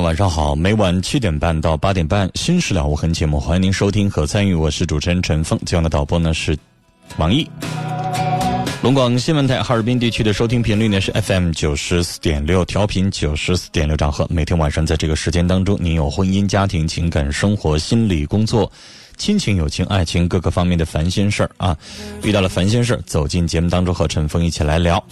晚上好！每晚七点半到八点半，《新事了无痕》节目，欢迎您收听和参与。我是主持人陈峰，今晚的导播呢是王毅。龙广新闻台哈尔滨地区的收听频率呢是 FM 九十四点六，调频九十四点六兆赫。每天晚上在这个时间当中，您有婚姻、家庭、情感、生活、心理、工作、亲情、友情、爱情各个方面的烦心事儿啊，遇到了烦心事儿，走进节目当中和陈峰一起来聊。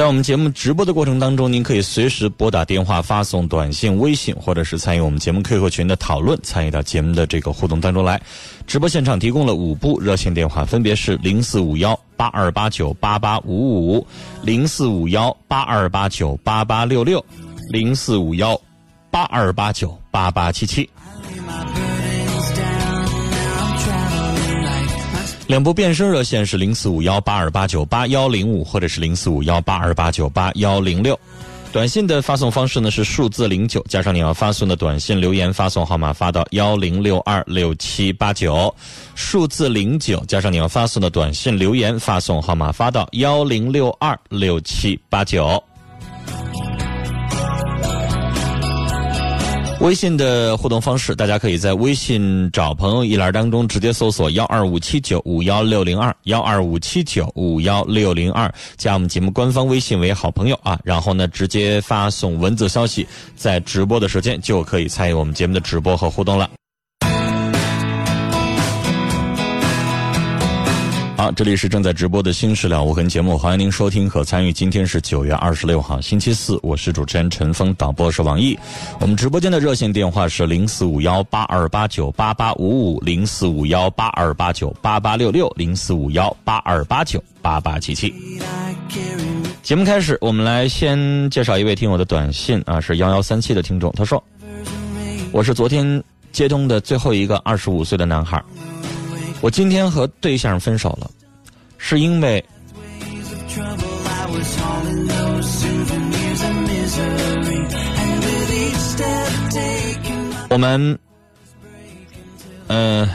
在我们节目直播的过程当中，您可以随时拨打电话、发送短信、微信，或者是参与我们节目 QQ 群的讨论，参与到节目的这个互动当中来。直播现场提供了五部热线电话，分别是零四五幺八二八九八八五五、零四五幺八二八九八八六六、零四五幺八二八九八八七七。两部变声热线是零四五幺八二八九八幺零五，或者是零四五幺八二八九八幺零六。短信的发送方式呢是数字零九加上你要发送的短信留言发送号码发到幺零六二六七八九，数字零九加上你要发送的短信留言发送号码发到幺零六二六七八九。微信的互动方式，大家可以在微信找朋友一栏当中直接搜索幺二五七九五幺六零二幺二五七九五幺六零二，加我们节目官方微信为好朋友啊，然后呢直接发送文字消息，在直播的时间就可以参与我们节目的直播和互动了。好，这里是正在直播的《新事了无痕》节目，欢迎您收听和参与。今天是九月二十六号，星期四，我是主持人陈峰，导播是王毅。我们直播间的热线电话是零四五幺八二八九八八五五，零四五幺八二八九八八六六，零四五幺八二八九八八七七。节目开始，我们来先介绍一位听友的短信啊，是幺幺三七的听众，他说：“我是昨天接通的最后一个二十五岁的男孩。”我今天和对象分手了，是因为我们，嗯。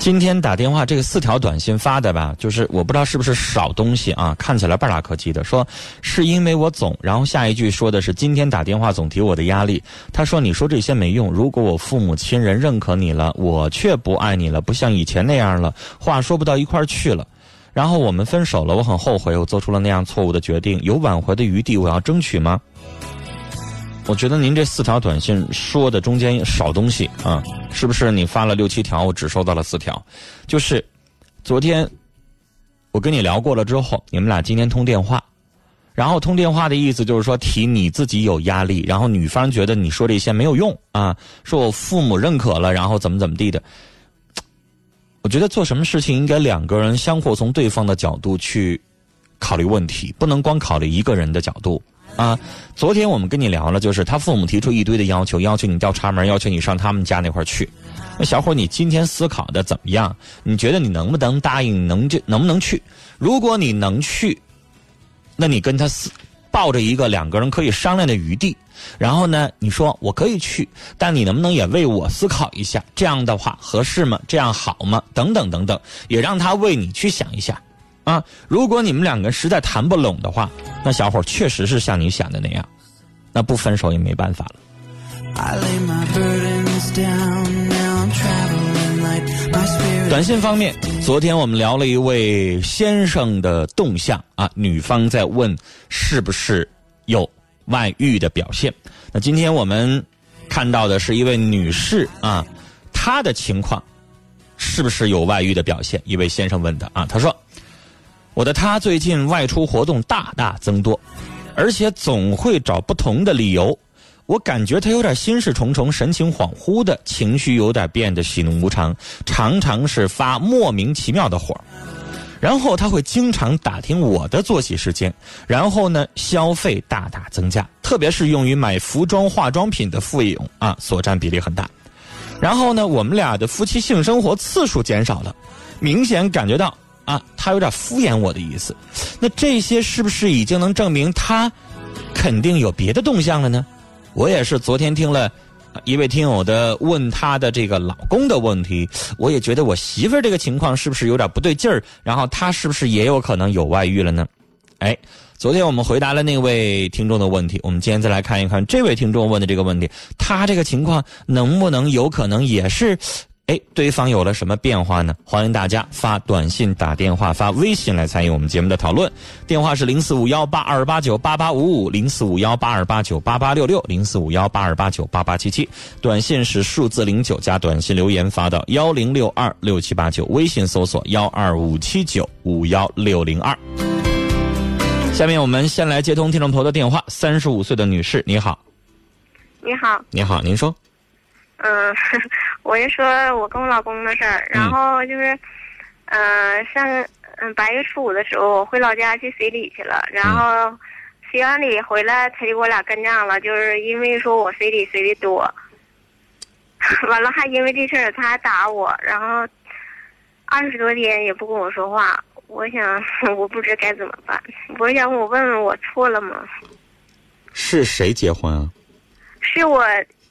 今天打电话这个四条短信发的吧，就是我不知道是不是少东西啊，看起来半拉可气的。说是因为我总，然后下一句说的是今天打电话总提我的压力。他说你说这些没用，如果我父母亲人认可你了，我却不爱你了，不像以前那样了，话说不到一块儿去了。然后我们分手了，我很后悔，我做出了那样错误的决定，有挽回的余地，我要争取吗？我觉得您这四条短信说的中间少东西啊，是不是？你发了六七条，我只收到了四条。就是昨天我跟你聊过了之后，你们俩今天通电话，然后通电话的意思就是说提你自己有压力，然后女方觉得你说这些没有用啊，说我父母认可了，然后怎么怎么地的。我觉得做什么事情应该两个人相互从对方的角度去考虑问题，不能光考虑一个人的角度。啊，昨天我们跟你聊了，就是他父母提出一堆的要求，要求你调查门，要求你上他们家那块去。那小伙，你今天思考的怎么样？你觉得你能不能答应？能就能不能去？如果你能去，那你跟他思抱着一个两个人可以商量的余地。然后呢，你说我可以去，但你能不能也为我思考一下？这样的话合适吗？这样好吗？等等等等，也让他为你去想一下。啊，如果你们两个实在谈不拢的话，那小伙确实是像你想的那样，那不分手也没办法了。短信方面，昨天我们聊了一位先生的动向啊，女方在问是不是有外遇的表现。那今天我们看到的是一位女士啊，她的情况是不是有外遇的表现？一位先生问的啊，他说：“我的他最近外出活动大大增多，而且总会找不同的理由。”我感觉他有点心事重重、神情恍惚的情绪，有点变得喜怒无常，常常是发莫名其妙的火。然后他会经常打听我的作息时间，然后呢，消费大大增加，特别是用于买服装、化妆品的费用啊，所占比例很大。然后呢，我们俩的夫妻性生活次数减少了，明显感觉到啊，他有点敷衍我的意思。那这些是不是已经能证明他肯定有别的动向了呢？我也是昨天听了一位听友的问他的这个老公的问题，我也觉得我媳妇儿这个情况是不是有点不对劲儿？然后他是不是也有可能有外遇了呢？哎，昨天我们回答了那位听众的问题，我们今天再来看一看这位听众问的这个问题，他这个情况能不能有可能也是？哎，对方有了什么变化呢？欢迎大家发短信、打电话、发微信来参与我们节目的讨论。电话是零四五幺八二八九八八五五，零四五幺八二八九八八六六，零四五幺八二八九八八七七。短信是数字零九加短信留言发到幺零六二六七八九，微信搜索幺二五七九五幺六零二。下面我们先来接通听众朋友的电话，三十五岁的女士，你好。你好。你好，您说。嗯。我就说我跟我老公的事儿，然后就是，嗯，上嗯八月初五的时候，我回老家去随礼去了，然后随完礼回来，他就给我俩干仗了，就是因为说我随礼随的多，完了还因为这事儿他还打我，然后二十多天也不跟我说话，我想 我不知该怎么办，我想我问问我错了吗？是谁结婚啊？是我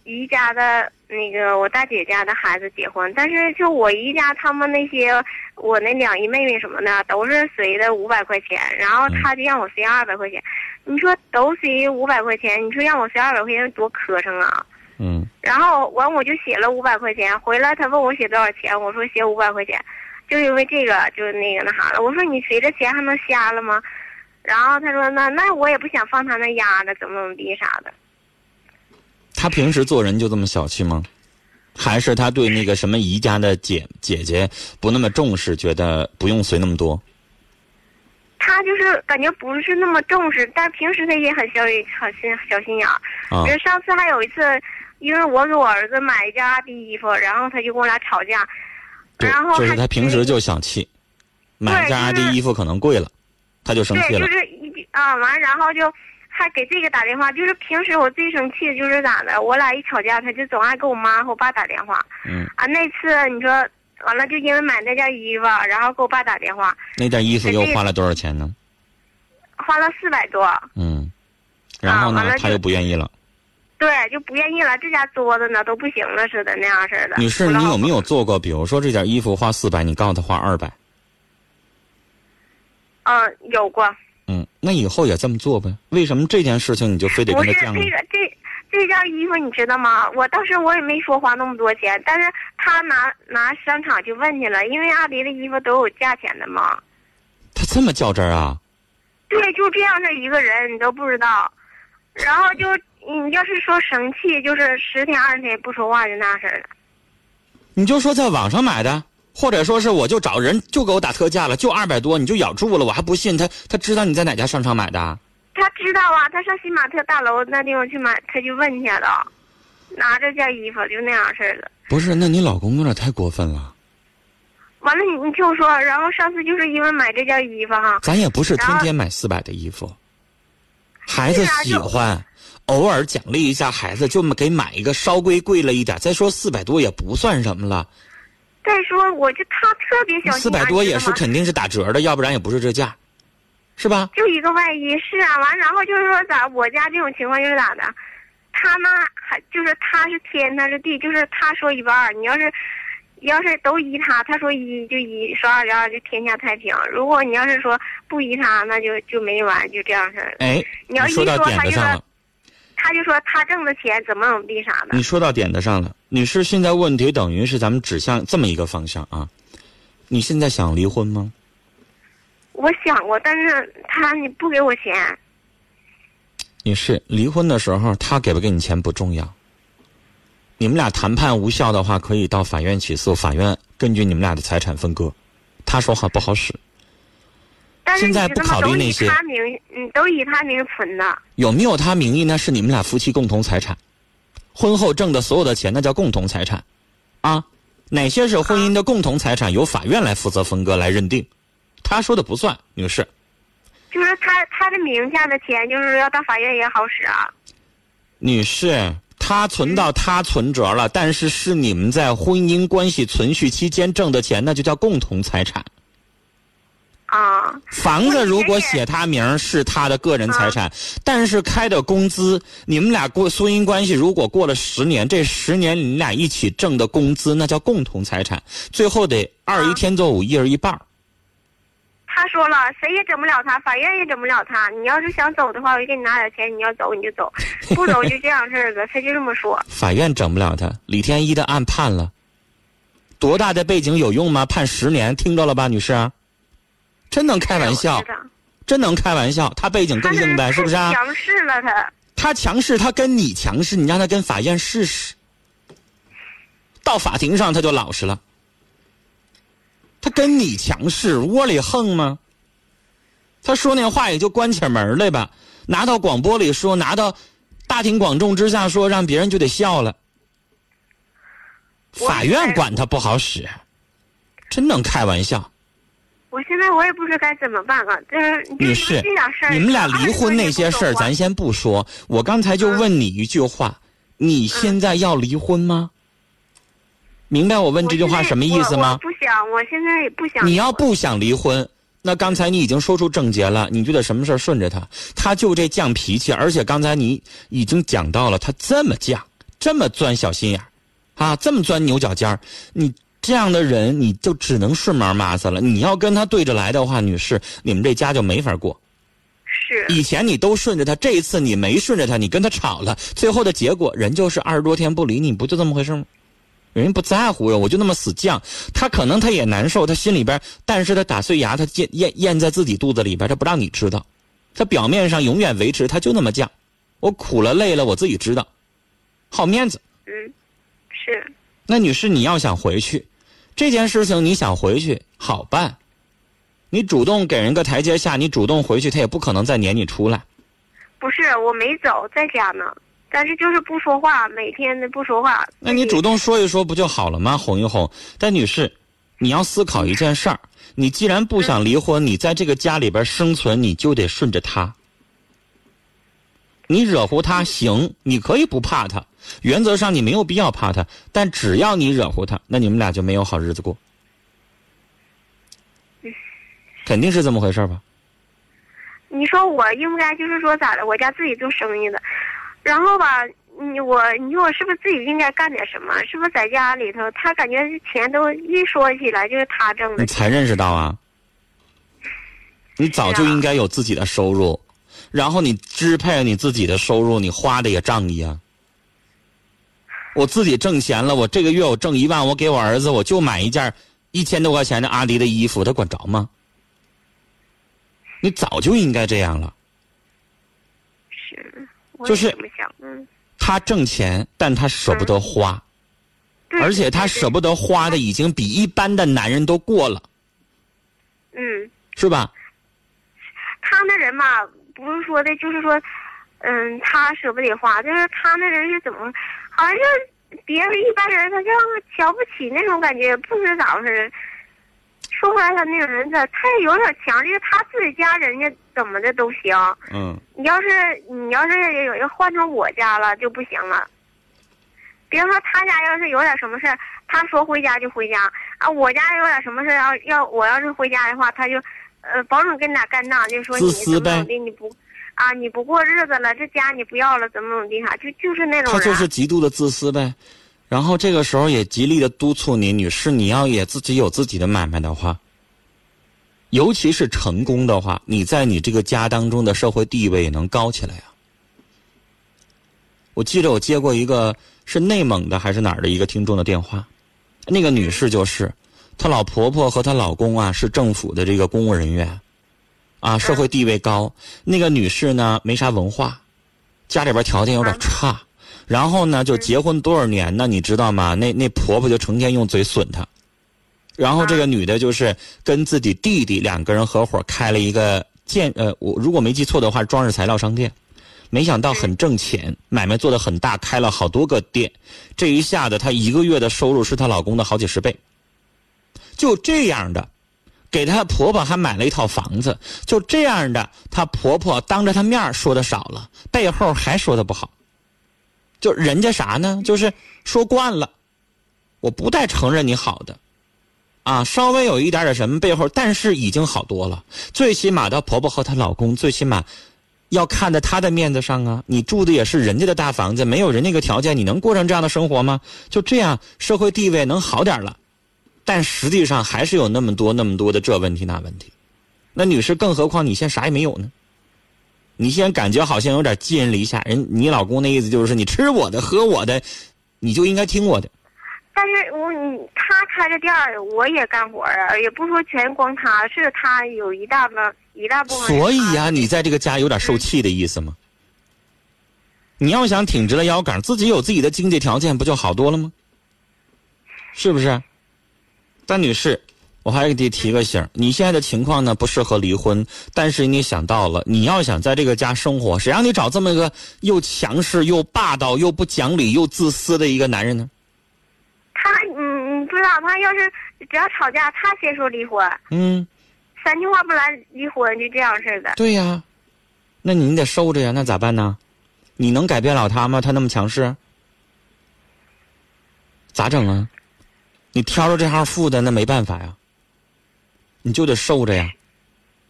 姨家的。那个我大姐家的孩子结婚，但是就我姨家他们那些，我那两姨妹妹什么的都是随的五百块钱，然后他就让我随二百块钱。你说都随五百块钱，你说让我随二百块钱多磕碜啊！嗯。然后完我就写了五百块钱，回来他问我写多少钱，我说写五百块钱，就因为这个就那个那啥了。我说你随着钱还能瞎了吗？然后他说那那我也不想放他那压着，怎么怎么地啥的。他平时做人就这么小气吗？还是他对那个什么姨家的姐姐姐不那么重视，觉得不用随那么多？他就是感觉不是那么重视，但平时他也很小很心小心眼儿。啊。上次还有一次，因为我给我儿子买一件阿迪衣服，然后他就跟我俩吵架。然后就是他平时就小气，买件阿迪衣服可能贵了，他就生气了。对，就是一啊完，然后就。还给这个打电话，就是平时我最生气的就是咋的，我俩一吵架，他就总爱给我妈和我爸打电话。嗯。啊，那次你说完了，就因为买那件衣服，然后给我爸打电话。那件衣服又花了多少钱呢？花了四百多。嗯。然后呢？他又不愿意了。对，就不愿意了。这家作的呢都不行了似的那样似的。女士，你有没有做过？比如说这件衣服花四百，你告诉他花二百。嗯，有过。嗯，那以后也这么做呗？为什么这件事情你就非得跟他犟？不是这个这这件衣服你知道吗？我当时我也没说花那么多钱，但是他拿拿商场去问去了，因为阿迪的衣服都有价钱的嘛。他这么较真儿啊？对，就这样的一个人，你都不知道。然后就你要是说生气，就是十天二十天不说话就那事儿了。你就说在网上买的。或者说是我就找人就给我打特价了，就二百多，你就咬住了，我还不信他，他知道你在哪家商场买的？他知道啊，他上新玛特大楼那地方去买，他就问去了，拿这件衣服就那样式的。不是，那你老公有点太过分了。完了，你你听我说，然后上次就是因为买这件衣服哈。咱也不是天天买四百的衣服，孩子喜欢，偶尔奖励一下孩子，就给买一个稍微贵了一点。再说四百多也不算什么了。再说，我就他特别小心四百多也是肯定是打折的，要不然也不是这价，是吧？就一个外衣是啊，完然后就是说咋，我家这种情况就是咋的，他呢还就是他是天，他是地，就是他说一半你要是要是都依他，他说一就一，说二就二，就天下太平。如果你要是说不依他，那就就没完，就这样式儿。哎，你要一说到点子上了。他就说他挣的钱怎么怎么地啥的。你说到点子上了，女士，现在问题等于是咱们指向这么一个方向啊。你现在想离婚吗？我想过，但是他你不给我钱。女士，离婚的时候他给不给你钱不重要。你们俩谈判无效的话，可以到法院起诉，法院根据你们俩的财产分割。他说话不好使。现在不考虑那些他名，嗯，都以他名存的。有没有他名义那是你们俩夫妻共同财产，婚后挣的所有的钱那叫共同财产，啊，哪些是婚姻的共同财产，由法院来负责分割来认定。他说的不算，女士。就是他他的名下的钱，就是要到法院也好使啊。女士，他存到他存折了，但是是你们在婚姻关系存续期间挣的钱，那就叫共同财产。啊，房子如果写他名是他的个人财产，但是开的工资，你们俩过婚姻关系如果过了十年，这十年你们俩一起挣的工资，那叫共同财产，最后得二一天作五，一人一半。他说了，谁也整不了他，法院也整不了他。你要是想走的话，我就给你拿点钱，你要走你就走，不走就这样式儿的。他就这么说。法院整不了他，李天一的案判了，多大的背景有用吗？判十年，听着了吧，女士啊？真能开玩笑真能开玩笑，他背景更硬呗，是不是啊？强势了他。他强势，他跟你强势，你让他跟法院试试。到法庭上他就老实了。他跟你强势，窝里横吗？他说那话也就关起门来吧，拿到广播里说，拿到大庭广众之下说，让别人就得笑了。法院管他不好使，真能开玩笑。我现在我也不知该怎么办了，就是女士这点事儿，你们俩离婚那些事儿，咱先不说。我刚才就问你一句话：你现在要离婚吗？明白我问这句话什么意思吗？不想，我现在也不想。你要不想离婚，那刚才你已经说出症结了，你就得什么事儿顺着他，他就这犟脾气，而且刚才你已经讲到了，他这么犟，这么钻小心眼儿，啊，这么钻牛角尖儿，你这样的人，你就只能顺毛妈子了。你要跟他对着来的话，女士，你们这家就没法过。是以前你都顺着他，这一次你没顺着他，你跟他吵了，最后的结果人就是二十多天不理你，不就这么回事吗？人家不在乎呀，我就那么死犟，他可能他也难受，他心里边，但是他打碎牙，他咽咽咽在自己肚子里边，他不让你知道，他表面上永远维持，他就那么犟，我苦了累了我自己知道，好面子。嗯，是那女士，你要想回去，这件事情你想回去好办，你主动给人个台阶下，你主动回去，他也不可能再撵你出来。不是我没走，在家呢，但是就是不说话，每天的不说话。那你主动说一说不就好了吗？哄一哄。但女士，你要思考一件事儿：你既然不想离婚，你在这个家里边生存，你就得顺着他。你惹乎他行，你可以不怕他，原则上你没有必要怕他，但只要你惹乎他，那你们俩就没有好日子过。肯定是这么回事吧？你说我应该就是说咋的？我家自己做生意的，然后吧，你我你说我是不是自己应该干点什么？是不是在家里头，他感觉钱都一说起来就是他挣的你，才认识到啊？你早就应该有自己的收入，然后你支配你自己的收入，你花的也仗义啊。我自己挣钱了，我这个月我挣一万，我给我儿子我就买一件一千多块钱的阿迪的衣服，他管着吗？你早就应该这样了。是，我就是他挣钱，但他舍不得花，对而且他舍不得花的已经比一般的男人都过了，嗯。是吧？他那人吧，不是说的，就是说，嗯，他舍不得花，就是他那人是怎么，好像是别人一般人他像瞧不起那种感觉，不知咋回事。说回来，他那个人他他也有点强，就是他自己家人家怎么的都行。嗯，你要是你要是换成我家了就不行了。比如说他家要是有点什么事儿，他说回家就回家啊。我家有点什么事儿，要要我要是回家的话，他就呃保准跟你俩干仗，就说你怎么怎么的，你不啊你不过日子了，这家你不要了，怎么怎么地哈，就就是那种人。他就是极度的自私呗。然后这个时候也极力的督促你，女士，你要也自己有自己的买卖的话，尤其是成功的话，你在你这个家当中的社会地位也能高起来呀、我记得我接过一个是内蒙的还是哪儿的一个听众的电话，那个女士就是，她老婆婆和她老公啊是政府的这个公务人员，啊社会地位高。那个女士呢没啥文化，家里边条件有点差，然后呢就结婚多少年呢？你知道吗？那那婆婆就成天用嘴损她，然后这个女的就是跟自己弟弟两个人合伙开了一个建呃，我如果没记错的话，装饰材料商店。没想到很挣钱，买卖做得很大，开了好多个店。这一下子，她一个月的收入是她老公的好几十倍。就这样的，给她婆婆还买了一套房子。就这样的，她婆婆当着她面说的少了，背后还说的不好。就人家啥呢？就是说惯了，我不带承认你好的，啊，稍微有一点点什么背后，但是已经好多了。最起码她婆婆和她老公，最起码。要看在她的面子上啊！你住的也是人家的大房子，没有人那个条件，你能过上这样的生活吗？就这样，社会地位能好点了，但实际上还是有那么多那么多的这问题那问题。那女士，更何况你现在啥也没有呢？你现在感觉好像有点寄人篱下，人你老公那意思就是你吃我的喝我的，你就应该听我的。但是我你他开着店儿，我也干活啊，也不说全光他，是他有一大半。一大部分。所以呀，你在这个家有点受气的意思吗？你要想挺直了腰杆，自己有自己的经济条件，不就好多了吗？是不是？但女士，我还给你提个醒你现在的情况呢不适合离婚，但是你想到了，你要想在这个家生活，谁让你找这么一个又强势又霸道又不讲理又自私的一个男人呢？他，你你不知道，他要是只要吵架，他先说离婚。嗯。三句话不来离婚，就这样式的。对呀，那你得受着呀，那咋办呢？你能改变了他吗？他那么强势，咋整啊？你挑着这行富的，那没办法呀，你就得受着呀。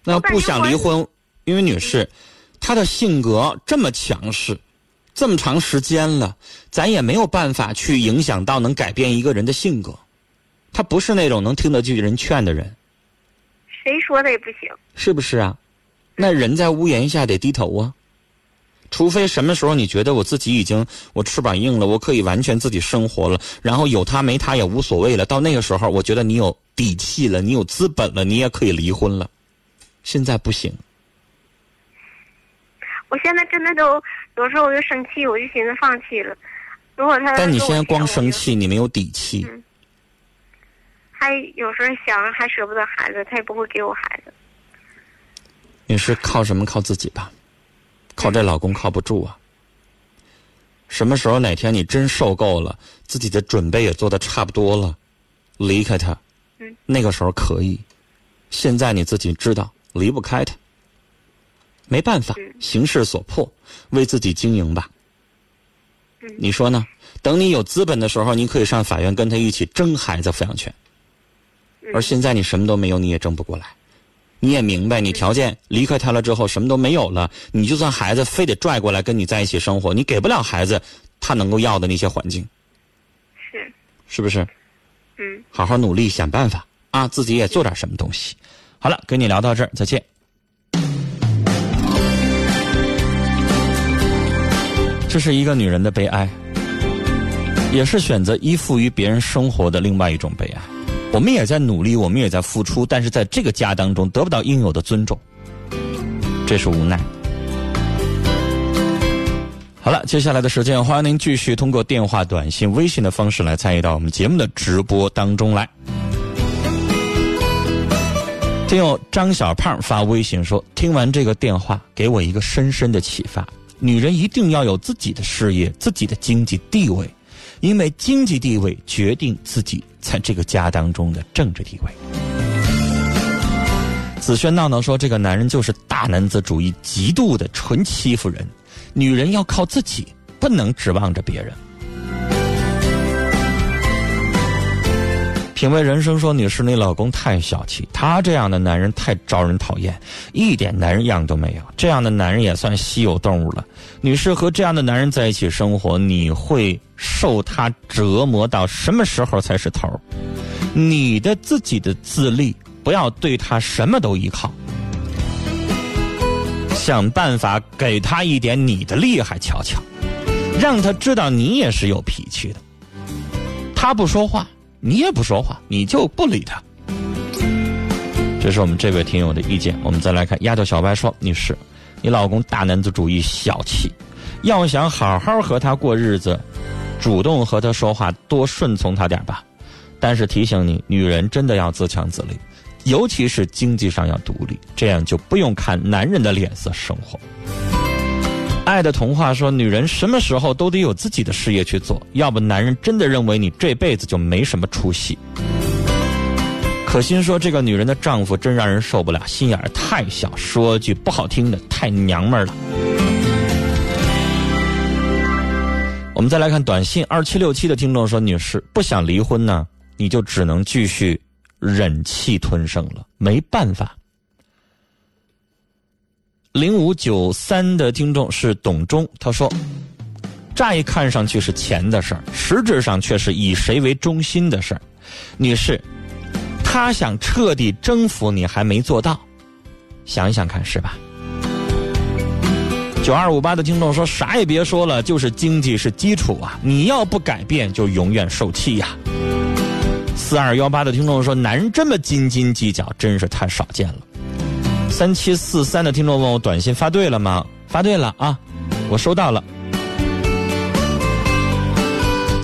那不想离婚，因为女士，她的性格这么强势，这么长时间了，咱也没有办法去影响到能改变一个人的性格。她不是那种能听得进人劝的人。谁说的也不行，是不是啊？那人在屋檐下得低头啊。除非什么时候你觉得我自己已经我翅膀硬了，我可以完全自己生活了，然后有他没他也无所谓了。到那个时候，我觉得你有底气了，你有资本了，你也可以离婚了。现在不行。我现在真的都有时候我就生气，我就寻思放弃了。如果他但你现在光生气，你没有底气。还有时候想还舍不得孩子，他也不会给我孩子。你是靠什么靠自己吧？靠这老公靠不住啊！什么时候哪天你真受够了，自己的准备也做的差不多了，离开他，那个时候可以。现在你自己知道离不开他，没办法，形势所迫，为自己经营吧。你说呢？等你有资本的时候，你可以上法院跟他一起争孩子抚养权。而现在你什么都没有，你也争不过来。你也明白，你条件离开他了之后，什么都没有了。你就算孩子非得拽过来跟你在一起生活，你给不了孩子他能够要的那些环境。是。是不是？嗯。好好努力想办法啊，自己也做点什么东西。好了，跟你聊到这儿，再见。这是一个女人的悲哀，也是选择依附于别人生活的另外一种悲哀。我们也在努力，我们也在付出，但是在这个家当中得不到应有的尊重，这是无奈。好了，接下来的时间，欢迎您继续通过电话、短信、微信的方式来参与到我们节目的直播当中来。听友张小胖发微信说：“听完这个电话，给我一个深深的启发：女人一定要有自己的事业、自己的经济地位。”因为经济地位决定自己在这个家当中的政治地位。子轩闹闹说：“这个男人就是大男子主义，极度的纯欺负人。女人要靠自己，不能指望着别人。”品味人生说：“女士，你老公太小气，他这样的男人太招人讨厌，一点男人样都没有。这样的男人也算稀有动物了。女士和这样的男人在一起生活，你会受他折磨到什么时候才是头？你的自己的自立，不要对他什么都依靠，想办法给他一点你的厉害瞧瞧。让他知道你也是有脾气的。他不说话，你也不说话，你就不理他。这是我们这位听友的意见。我们再来看丫头小白说：“女士，你老公大男子主义、小气，要想好好和他过日子，主动和他说话，多顺从他点吧。但是提醒你，女人真的要自强自立，尤其是经济上要独立，这样就不用看男人的脸色生活。”爱的童话说：“女人什么时候都得有自己的事业去做，要不男人真的认为你这辈子就没什么出息。”可心说：“这个女人的丈夫真让人受不了，心眼儿太小，说句不好听的，太娘们儿了。”我们再来看短信，二七六七的听众说：“女士不想离婚呢，你就只能继续忍气吞声了，没办法。”零五九三的听众是董忠，他说：“乍一看上去是钱的事儿，实质上却是以谁为中心的事儿。”女士。他想彻底征服你，还没做到，想想看是吧？九二五八的听众说：“啥也别说了，就是经济是基础啊！你要不改变，就永远受气呀。”四二幺八的听众说：“男人这么斤斤计较，真是太少见了。”三七四三的听众问我：“短信发对了吗？”发对了啊，我收到了。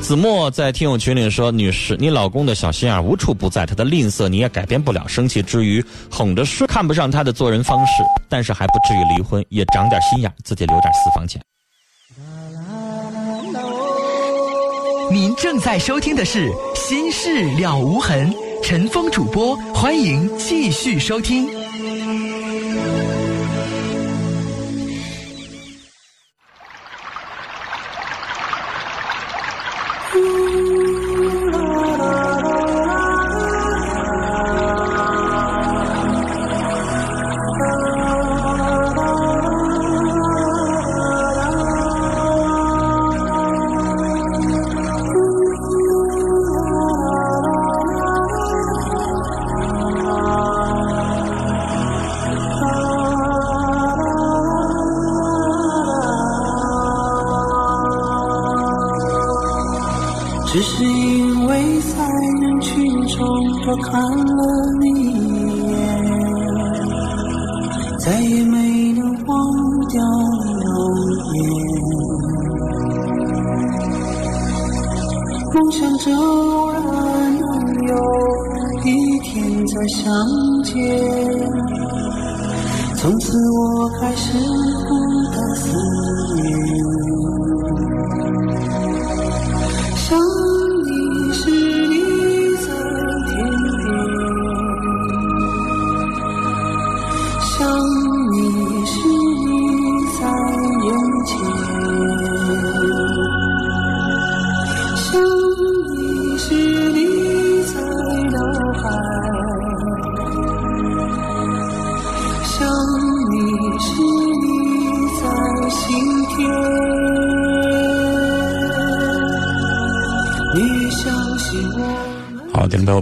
子墨在听友群里说：“女士，你老公的小心眼无处不在，他的吝啬你也改变不了。生气之余哄着说，看不上他的做人方式，但是还不至于离婚，也长点心眼，自己留点私房钱。”您正在收听的是《心事了无痕》，陈峰主播，欢迎继续收听。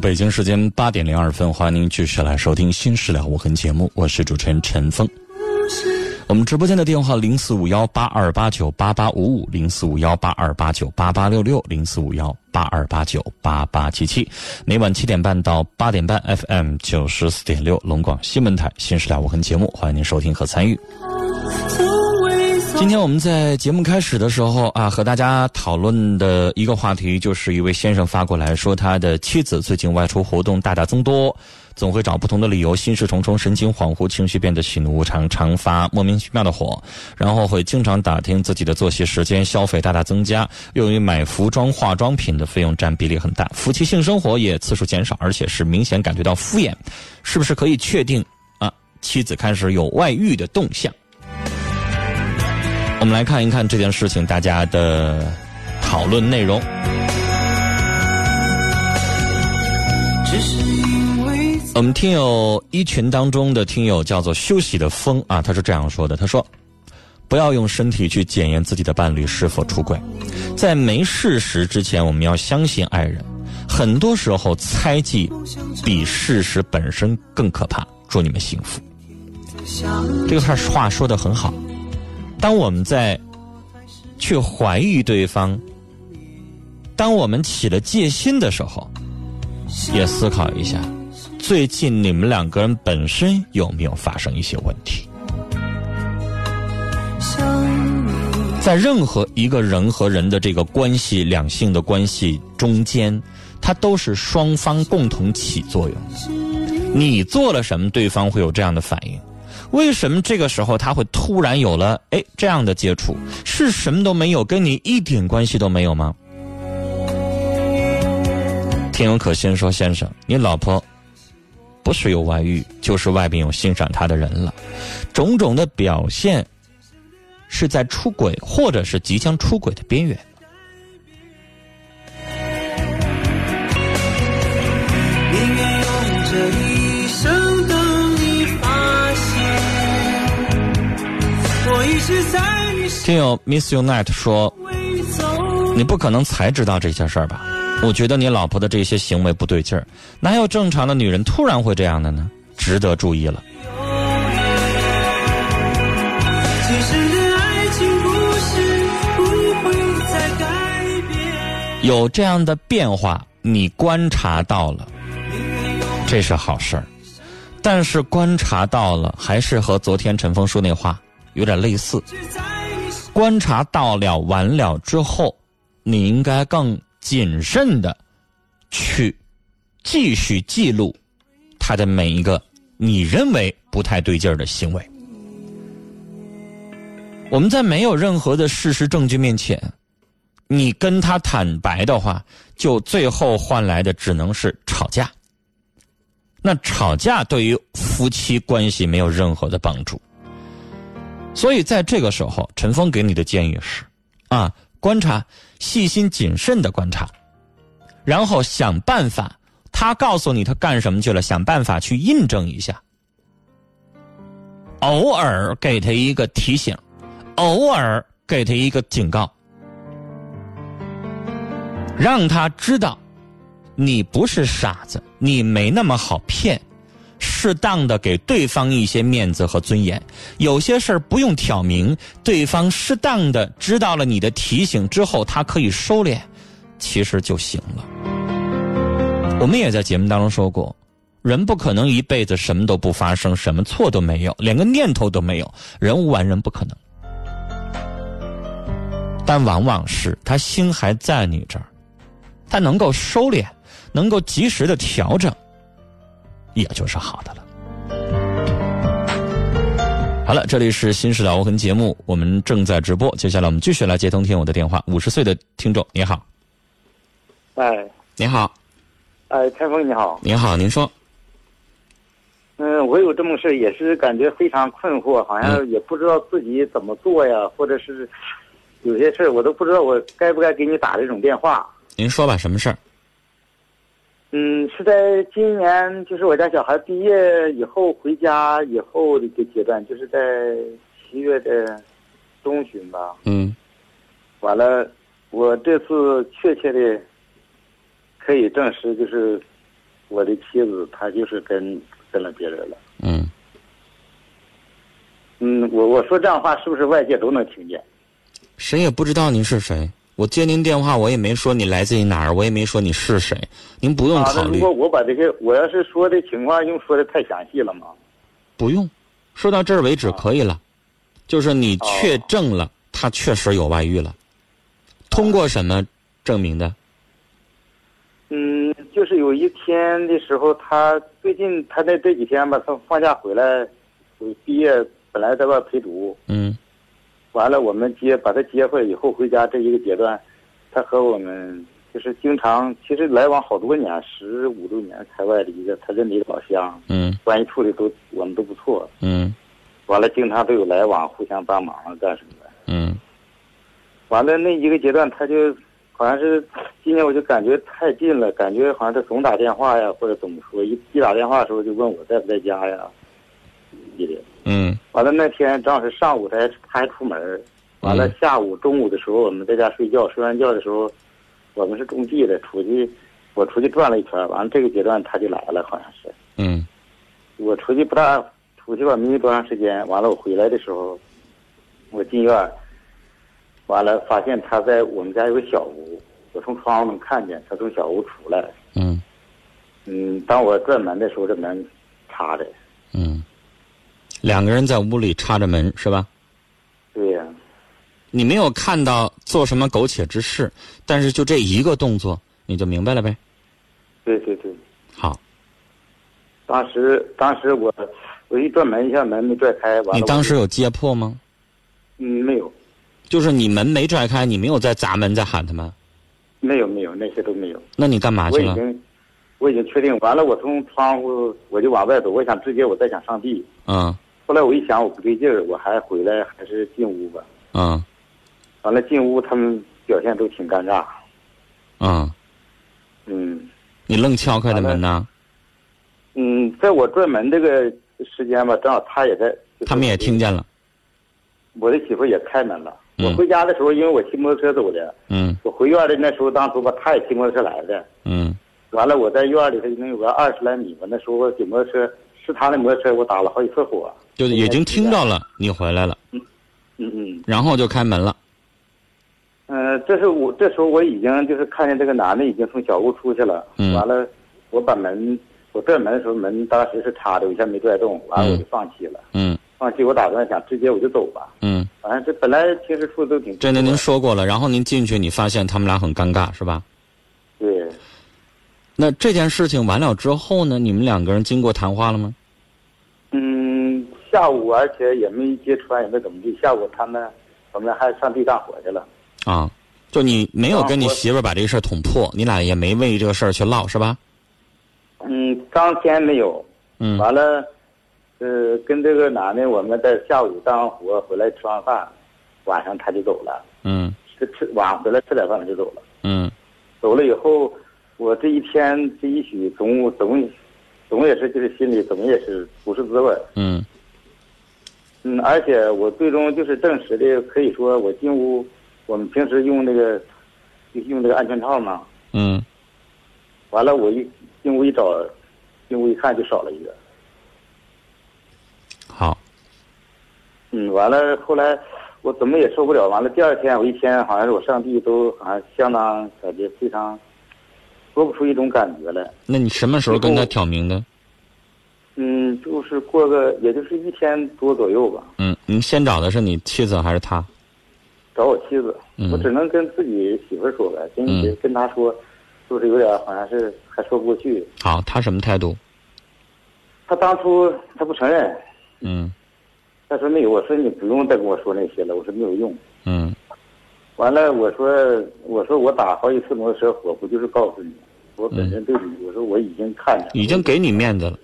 北京时间八点零二分，欢迎您继续来收听《新事了无痕》节目，我是主持人陈峰。我们直播间的电话零四五幺八二八九八八五五零四五幺八二八九八八六六零四五幺八二八九八八七七，每晚七点半到八点半，FM 九十四点六龙广新闻台《新事了无痕》节目，欢迎您收听和参与。今天我们在节目开始的时候啊，和大家讨论的一个话题，就是一位先生发过来说，他的妻子最近外出活动大大增多，总会找不同的理由，心事重重，神情恍惚，情绪变得喜怒无常，常发莫名其妙的火，然后会经常打听自己的作息时间，消费大大增加，用于买服装、化妆品的费用占比例很大，夫妻性生活也次数减少，而且是明显感觉到敷衍，是不是可以确定啊？妻子开始有外遇的动向？我们来看一看这件事情大家的讨论内容。我们听友一群当中的听友叫做休息的风啊，他是这样说的：“他说，不要用身体去检验自己的伴侣是否出轨，在没事实之前，我们要相信爱人。很多时候，猜忌比事实本身更可怕。祝你们幸福。”这个话话说的很好。当我们在去怀疑对方。当我们起了戒心的时候，也思考一下，最近你们两个人本身有没有发生一些问题？在任何一个人和人的这个关系、两性的关系中间，它都是双方共同起作用。你做了什么，对方会有这样的反应？为什么这个时候他会突然有了哎这样的接触？是什么都没有，跟你一点关系都没有吗？天有可心说：“先生，你老婆不是有外遇，就是外边有欣赏她的人了，种种的表现是在出轨，或者是即将出轨的边缘。”听友 Miss You Night 说：“你不可能才知道这些事儿吧？”我觉得你老婆的这些行为不对劲儿，哪有正常的女人突然会这样的呢？值得注意了。有这样的变化，你观察到了，这是好事儿。但是观察到了，还是和昨天陈峰说那话有点类似。观察到了完了之后，你应该更。谨慎的去继续记录他的每一个你认为不太对劲儿的行为。我们在没有任何的事实证据面前，你跟他坦白的话，就最后换来的只能是吵架。那吵架对于夫妻关系没有任何的帮助。所以在这个时候，陈峰给你的建议是：啊。观察，细心谨慎的观察，然后想办法。他告诉你他干什么去了，想办法去印证一下。偶尔给他一个提醒，偶尔给他一个警告，让他知道你不是傻子，你没那么好骗。适当的给对方一些面子和尊严，有些事儿不用挑明，对方适当的知道了你的提醒之后，他可以收敛，其实就行了。我们也在节目当中说过，人不可能一辈子什么都不发生，什么错都没有，连个念头都没有，人无完人不可能。但往往是他心还在你这儿，他能够收敛，能够及时的调整。也就是好的了。好了，这里是《新时代无痕》节目，我们正在直播。接下来我们继续来接通听友的电话。五十岁的听众，你好。哎，你好。哎，陈峰，你好。你好，您说。嗯，我有这么事，也是感觉非常困惑，好像也不知道自己怎么做呀，或者是有些事我都不知道，我该不该给你打这种电话？您说吧，什么事儿？嗯，是在今年，就是我家小孩毕业以后回家以后的一个阶段，就是在七月的中旬吧。嗯。完了，我这次确切的可以证实，就是我的妻子她就是跟跟了别人了。嗯。嗯，我我说这样话，是不是外界都能听见？谁也不知道您是谁。我接您电话，我也没说你来自于哪儿，我也没说你是谁，您不用考虑。如果我把这个，我要是说的情况用说的太详细了吗？不用，说到这儿为止可以了。就是你确证了他确实有外遇了，通过什么证明的？嗯，就是有一天的时候，他最近他在这几天吧，他放假回来，毕业本来在外陪读。嗯。完了，我们接把他接回来以后回家这一个阶段，他和我们就是经常，其实来往好多年，十五六年开外的一个他认的老乡，嗯，关系处的都我们都不错，嗯，完了经常都有来往，互相帮忙啊干什么的，嗯，完了那一个阶段他就好像是今年我就感觉太近了，感觉好像他总打电话呀或者怎么说，一一打电话的时候就问我在不在家呀，一的。嗯，完了那天正好是上午，他还他还出门完了下午中午的时候，我们在家睡觉，睡完觉的时候，我们是种地的，出去，我出去转了一圈完了这个阶段他就来了，好像是。嗯。我出去不大，出去吧没多长时间，完了我回来的时候，我进院完了发现他在我们家有个小屋，我从窗户能看见他从小屋出来。嗯嗯，当我转门的时候，这门插着。嗯，两个人在屋里插着门是吧？对呀、你没有看到做什么苟且之事，但是就这一个动作，你就明白了呗。对对对。好，当时当时我我一转门一下门没拽开，完了你当时有揭破吗？嗯没有就是你门没拽开，你没有在砸门在喊他们，没有没有那些都没有。那你干嘛去了？我已经我已经确定完了，我从窗户我就往外走，我想直接我再想上地。嗯后来我一想我不对劲儿，我还回来还是进屋吧。嗯完了进屋他们表现都挺尴尬。嗯，嗯你愣敲开的门呢？嗯，在我转门这个时间吧，正好他也在，他们也听见了。我的媳妇也开门了。嗯我回家的时候，因为我骑摩托车走的，嗯我回院的那时候当初吧，他也骑摩托车来的。嗯完了，我在院里头能有个二十来米吧，那时候我骑摩托车是他的摩托车，我打了好几次火。就是已经听到了你回来了，嗯嗯然后就开门了。嗯、呃，这是我这时候我已经就是看见这个男的已经从小屋出去了。嗯完了，我把门我拽门的时候门当时是插的，我一下没拽动，完了我就放弃了。嗯放弃，我打算想直接我就走吧。嗯，反正这本来平时处的都挺这那您说过了，然后您进去，你发现他们俩很尴尬，是吧？对，那这件事情完了之后呢？你们两个人经过谈话了吗？嗯，下午而且也没揭穿，也没怎么地。下午他们我们还上地干活去了。啊，就你没有跟你媳妇把这个事儿捅破，你俩也没为这个事儿去唠，是吧？嗯，当天没有。嗯完了，呃，跟这个男的，我们在下午干完活回来吃完饭，晚上他就走了。嗯吃吃晚上回来吃点饭他就走了。嗯走了以后，我这一天这一宿总总总也是就是心里总也是不是滋味儿。嗯嗯，而且我最终就是证实的，可以说我进屋，我们平时用那个用这个安全套嘛，嗯完了我一进屋一找，进屋一看就少了一个。好，嗯，完了后来我怎么也受不了，完了第二天我一天好像是我上帝都好像相当感觉非常说不出一种感觉来。那你什么时候跟他挑明的？嗯，就是过个也就是一天多左右吧，嗯，你先找的是你妻子还是他？找我妻子，嗯我只能跟自己媳妇儿说呗，跟跟她说，就是有点好像是还说不过去。好，他什么态度？他当初他不承认，嗯他说没有，我说你不用再跟我说那些了，我说没有用。嗯完了，我说我说我打好几次摩托车火，不就是告诉你，我本身对你，我说我已经看见已经给你面子了。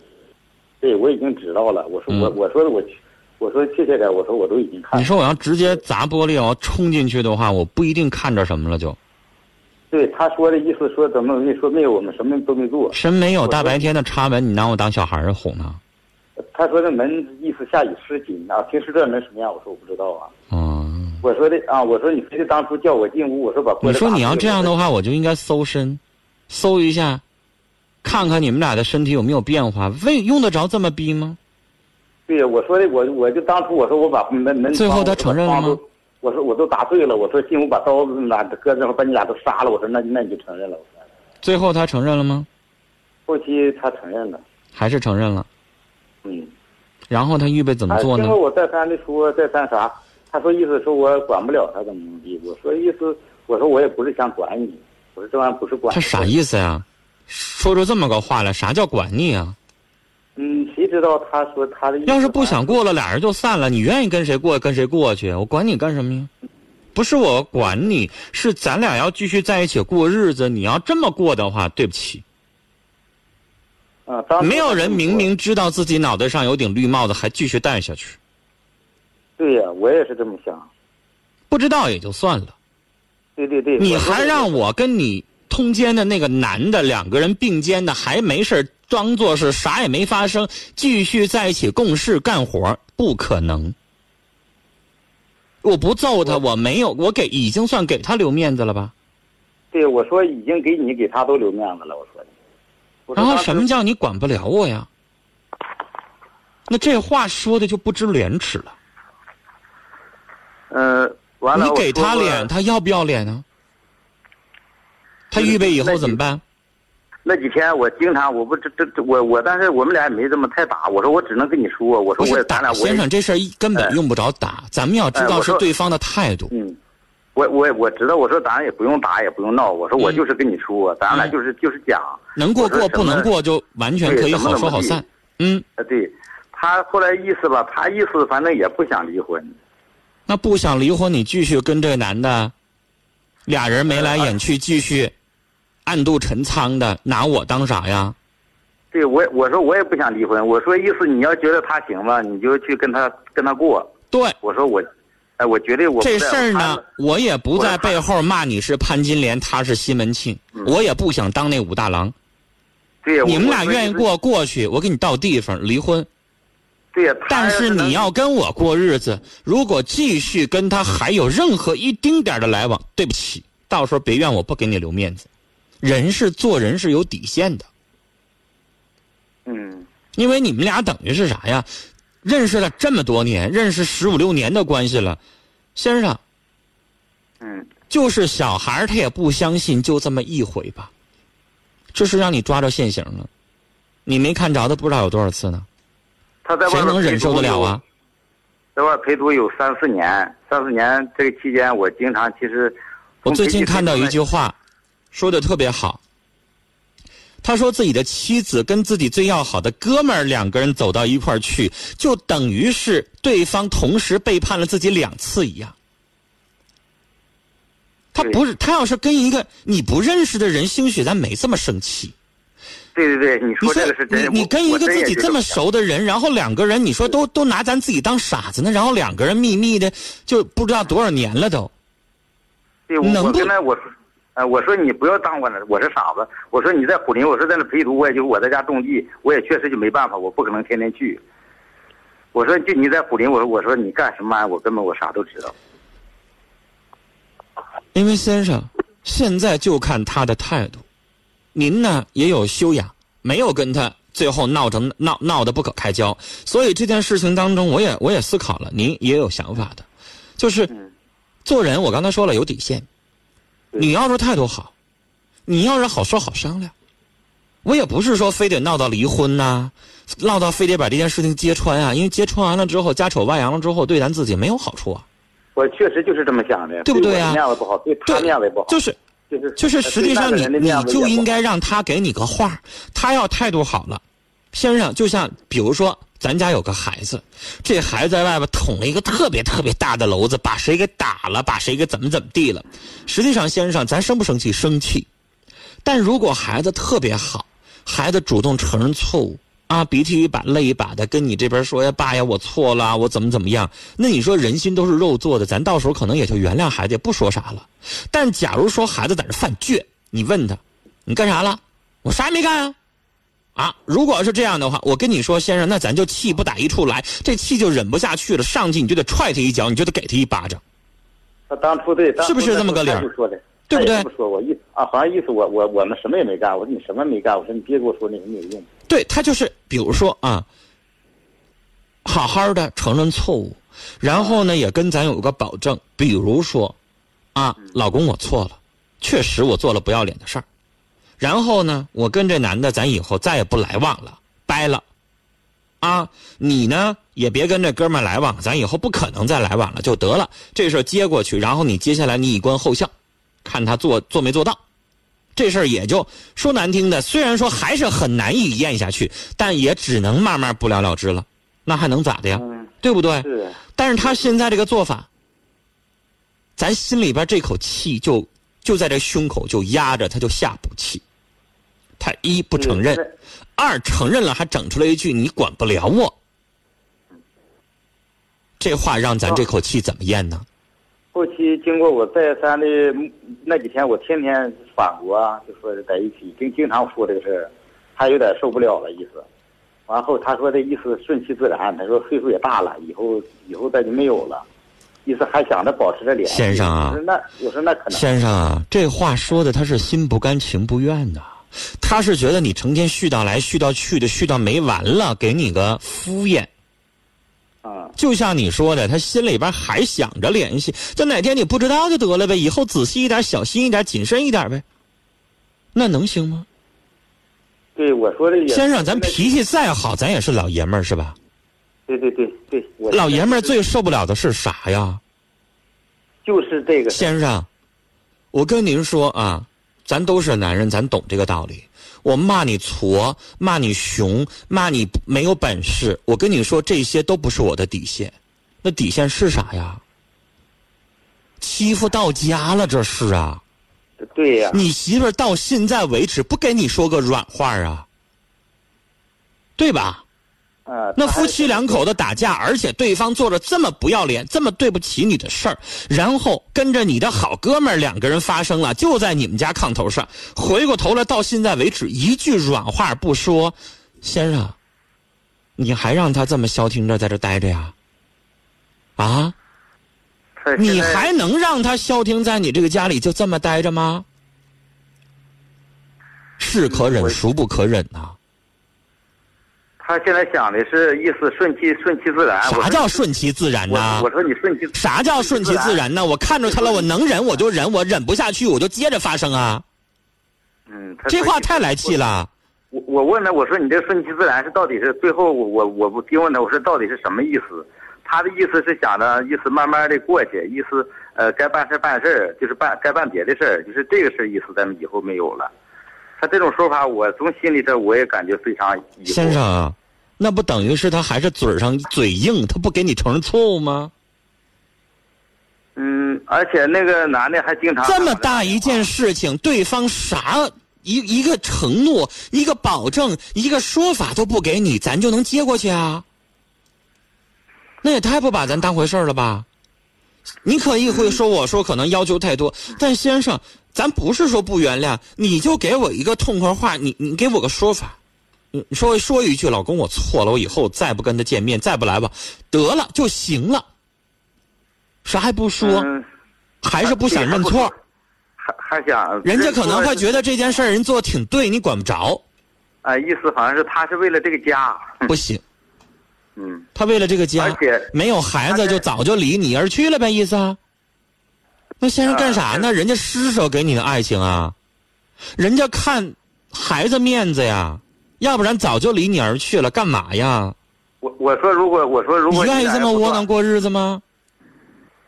对我已经知道了。我说我、嗯我说我我说确切点，我说我都已经看你说我要直接砸玻璃，我要冲进去的话，我不一定看着什么了就。对他说的意思说怎么没说没有，我们什么都没做。什么没有？大白天的插门，你拿我当小孩儿哄呢？他说的门意思下雨湿紧啊，平时这门什么样？我说我不知道啊。嗯，我说的啊，我说你非得当初叫我进屋，我说把玻璃你说你要这样的话，我就应该搜身，搜一下，看看你们俩的身体有没有变化。为用得着这么逼吗？对呀，我说的我我就当初我说我把门门最后他承认了吗我说我都答对了，我说进屋把刀子拿搁这，把你俩都杀了。我说那那你就承认了。我说最后他承认了吗？后期他承认了，还是承认了？嗯，然后他预备怎么做呢我再三的说再三啥，他说意思说我管不了他怎么怎么地。我说意思我说我也不是想管你，我说这玩意儿不是管。他啥意思呀？说出这么个话来，啥叫管你啊？嗯，谁知道他说他的意思？要是不想过了，俩人就散了。你愿意跟谁过跟谁过去，我管你干什么呀？不是我管你，是咱俩要继续在一起过日子。你要这么过的话，对不起，啊，当初没有人明明知道自己脑袋上有顶绿帽子，还继续戴下去。对呀、我也是这么想。不知道也就算了，对对对，你还让我跟你通奸的那个男的两个人并肩的，还没事儿装作是啥也没发生，继续在一起共事干活，不可能。我不揍他，我没有，我给已经算给他留面子了吧？对我说已经给你给他都留面子了，我说然后什么叫你管不了我呀？那这话说的就不知廉耻了。呃，完了你给他脸，他要不要脸呢？他预备以后怎么办？那几天我经常我不这这这我我，但是我们俩也没这么太打。我说我只能跟你说，我说我打先生，这事儿根本哎用不着打，咱们要知道是对方的态度。嗯，我我我知道，我说咱也不用打也不用闹，我说我嗯就是跟你说，咱俩嗯就是就是讲。能过过，不能过就完全可以好说好散。嗯，啊，对，他后来意思吧，他意思反正也不想离婚。那不想离婚，你继续跟这个男的，俩人眉来眼去，继续暗度陈仓的拿我当啥呀？对我我说我也不想离婚，我说意思你要觉得他行吧，你就去跟他跟他过。对，我说我，哎，我绝对我这事儿呢我也不在背后骂你是潘金莲，他是西门庆，嗯我也不想当那武大郎。对，你们俩愿意？过过去，我给你到地方离婚。对呀，但是你要跟我过日子，如果继续跟他还有任何一丁点的来往，对不起，到时候别怨我不给你留面子。人是做人是有底线的，嗯因为你们俩等于是啥呀？认识了这么多年，认识十五六年的关系了，先生，嗯，就是小孩儿他也不相信就这么一回吧，这是让你抓着现行了，你没看着的不知道有多少次呢，他在外谁能忍受得了啊？？在外陪读有三四年，三四年这个期间，我经常其实。我最近看到一句，话，说的特别好。他说自己的妻子跟自己最要好的哥们儿两个人走到一块儿去，就等于是对方同时背叛了自己两次一样。他不是，他要是跟一个你不认识的人，兴许咱没这么生气。对对对，你你说这个是真。你你跟一个自己这么熟。的人，然后两个人，你说都都拿咱自己当傻子呢，然后两个人秘密的就不知道多少年了都。对，我我能不呃，我说你不要当我呢，我是傻子。我说你在虎林，我说在那陪读，我也就我在家种地，我也确实就没办法，我不可能天天去。我说就你在虎林，我说我说你干什么啊？我根本我啥都知道。因为先生，现在就看他的态度。您呢也有修养，没有跟他最后闹成闹闹得不可开交，所以这件事情当中，我也我也思考了，您也有想法的，就是嗯做人，我刚才说了有底线。对。你要是态度好，你要是好说好商量，我也不是说非得闹到离婚呐、闹到非得把这件事情揭穿啊，因为揭穿完了之后，家丑外扬了之后，对咱自己没有好处啊。我确实就是这么想的，对不对啊？面子不好，对他面子也不好，就是就是就是实际上你你就应该让他给你个话他要态度好了，先生，就像比如说咱家有个孩子，这孩子在外边捅了一个特别特别大的篓子，把谁给打了，把谁给怎么怎么地了。实际上，先生，咱生不生气？生气。但如果孩子特别好，孩子主动承认错误啊，鼻涕一把泪一把的跟你这边说呀，爸呀，我错了，我怎么怎么样？那你说人心都是肉做的，咱到时候可能也就原谅孩子，也不说啥了。但假如说孩子在这犯倔，你问他，你干啥了？我啥也没干啊。啊，如果是这样的话，我跟你说，先生，那咱就气不打一处来，这气就忍不下去了，上去你就得踹他一脚，你就得给他一巴掌。他当初对，当初是不是这么个理儿说的，对不对他也这么说我意啊，好像意思我我我们什么也没干。我说你什么没干？我说你别给我说那个没有用。对他就是，比如说啊，好好的承认错误，然后呢也跟咱有个保证，比如说，啊，老公我错了，确实我做了不要脸的事儿，然后呢我跟这男的咱以后再也不来往了，掰了，啊，你呢也别跟这哥们儿来往，咱以后不可能再来往了，就得了，这事儿接过去，然后你接下来你以观后效，看他做做没做到。这事儿也就说难听的，虽然说还是很难以咽下去，但也只能慢慢不了了之了。那还能咋的呀？嗯，对不对？是，但是他现在这个做法，咱心里边这口气就就在这胸口就压着，他就下不去。他一不承认，二承认了还整出来一句“你管不了我”，这话让咱这口气怎么咽呢？后期经过我再三的那几天，我天天反驳啊，就说是在一起，经经常说这个事儿，他有点受不了了意思。完后他说的意思顺其自然，他说岁数也大了，以后以后再就没有了，意思还想着保持着联系。先生啊那我说那可能。先生啊，这话说的他是心不甘情不愿的，他是觉得你成天絮叨来絮叨去的，絮叨没完了，给你个敷衍。啊，就像你说的，他心里边还想着联系，就哪天你不知道就得了呗，以后仔细一点、小心一点、谨慎一点呗，那能行吗？对我说的也。先生，咱脾气再好，咱也是老爷们儿是吧？对对对对，我老爷们儿最受不了的是啥呀？就是这个。先生，我跟您说啊，咱都是男人，咱懂这个道理。我骂你矬，骂你熊，骂你没有本事，我跟你说，这些都不是我的底线。那底线是啥呀？欺负到家了，这是啊。对呀。你媳妇儿到现在为止不跟你说个软话啊？对吧？啊。那夫妻两口子打架，而且对方做了这么不要脸、这么对不起你的事儿，然后跟着你的好哥们儿两个人发生了，就在你们家炕头上，回过头来到现在为止一句软话不说，先生，你还让他这么消停着在这待着呀？啊？你还能让他消停在你这个家里就这么待着吗？是可忍，孰不可忍呐？他现在想的是意思顺其顺其自然。啥叫顺其自然呢？我说你顺其。啥叫顺其自然呢？我看着他了，我能忍我就忍，我忍不下去我就接着发生啊。嗯，这话太来气了。我我问他，我说你这顺其自然是到底是最后我我我不听问他，我说到底是什么意思？他的意思是想着意思慢慢的过去，意思呃该办事办事就是办该办别的事儿，就是这个事意思咱们以后没有了。他这种说法，我从心里头我也感觉非常疑惑。先生，那不等于是他还是嘴上嘴硬，他不给你承认错误吗？嗯，而且那个男的还经常这么大一件事情，对方啥一一个承诺、一个保证、一个说法都不给你，咱就能接过去啊？那也太不把咱当回事儿了吧？你可以会说我说可能要求太多，但先生，咱不是说不原谅，你就给我一个痛快话，你你给我个说法，你说说一句，老公我错了，我以后再不跟他见面，再不来吧，得了就行了。啥还不说？还是不想认错？还还想？人家可能会觉得这件事人做的挺对，你管不着。啊，意思好像是他是为了这个家。不行。嗯，他为了这个家，而且没有孩子就早就离你而去了呗，意思啊？那先生干啥呢？人家施舍给你的爱情啊，人家看孩子面子呀，要不然早就离你而去了，干嘛呀？我我说如果我说如果你愿意这么窝囊过日子吗？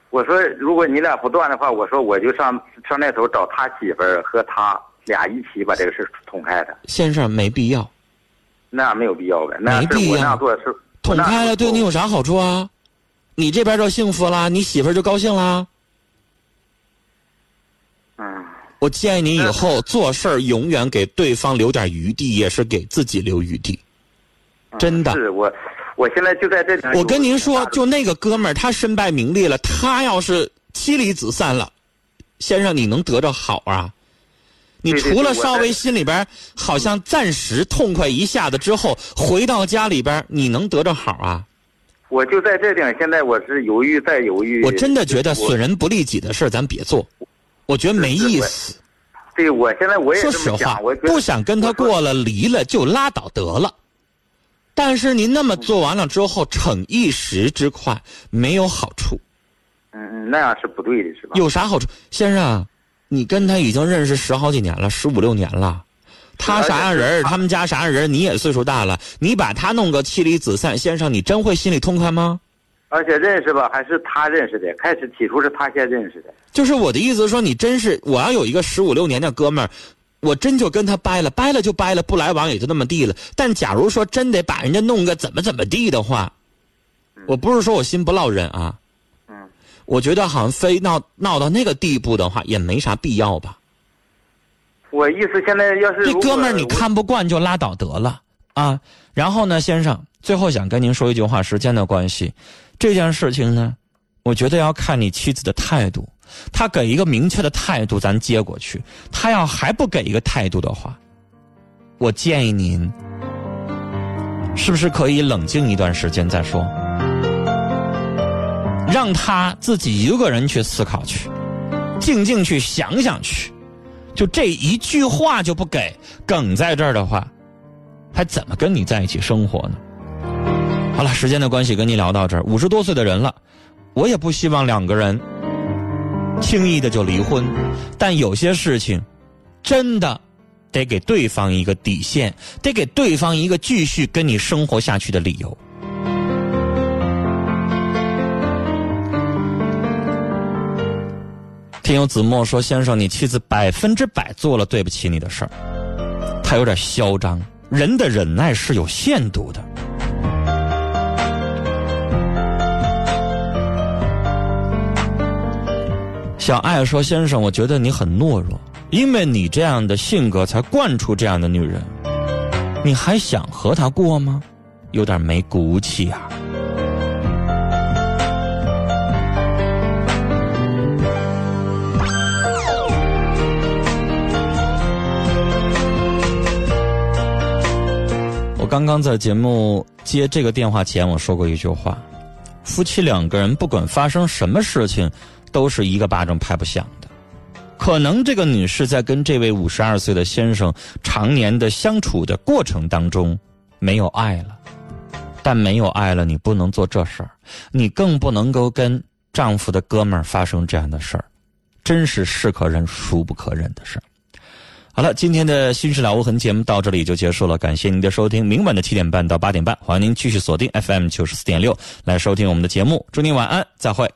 我说如果你俩不断的话，我说我就上上那头找他媳妇儿和他俩一起把这个事捅开的。先生没必要，那没有必要呗，没必要。那样做是。捅开了对你有啥好处啊？你这边就幸福啦，你媳妇儿就高兴啦。嗯，我建议你以后做事儿永远给对方留点余地，也是给自己留余地。真的。是我，我现在就在这。我跟您说，就那个哥们儿，他身败名裂了，他要是妻离子散了，先生你能得着好啊？你除了稍微心里边好像暂时痛快一下子之后，回到家里边你能得着好啊？我就在这点，现在我是犹豫再犹豫。我真的觉得损人不利己的事咱别做，我觉得没意思。对，我现在我也说实话，不想跟他过了，离了就拉倒得了。但是您那么做完了之后，逞一时之快，没有好处。嗯嗯，那样是不对的，是吧？有啥好处，先生？你跟他已经认识十好几年了，十五六年了。他啥样人他们家啥样人你也岁数大了。你把他弄个妻离子散，先生，你真会心里痛快吗？而且认识吧，还是他认识的。开始起初是他先认识的。就是我的意思说，你真是我要有一个十五六年的哥们儿，我真就跟他掰了，掰了就掰了，不来往也就那么地了。但假如说真得把人家弄个怎么怎么地的话，我不是说我心不落忍啊。我觉得好像非闹闹到那个地步的话，也没啥必要吧。我意思现在要是这哥们儿你看不惯就拉倒得了啊。然后呢，先生，最后想跟您说一句话，时间的关系，这件事情呢，我觉得要看你妻子的态度。他给一个明确的态度，咱接过去；他要还不给一个态度的话，我建议您，是不是可以冷静一段时间再说？让他自己一个人去思考去，静静去想想去，就这一句话就不给，梗在这儿的话，还怎么跟你在一起生活呢？好了，时间的关系，跟你聊到这儿。五十多岁的人了，我也不希望两个人轻易的就离婚，但有些事情真的得给对方一个底线，得给对方一个继续跟你生活下去的理由。听友子墨说：“先生，你妻子百分之百做了对不起你的事儿，她有点嚣张。人的忍耐是有限度的。”小爱说：“先生，我觉得你很懦弱，因为你这样的性格才惯出这样的女人。你还想和她过吗？有点没骨气啊。”刚刚在节目接这个电话前，我说过一句话：夫妻两个人不管发生什么事情，都是一个巴掌拍不响的。可能这个女士在跟这位五十二岁的先生常年的相处的过程当中，没有爱了。但没有爱了，你不能做这事儿，你更不能够跟丈夫的哥们儿发生这样的事儿，真是是可忍孰不可忍的事儿。好了，今天的《新事了无痕》节目到这里就结束了，感谢您的收听。明晚的七点半到八点半，欢迎您继续锁定 FM 九十四点六来收听我们的节目。祝您晚安，再会。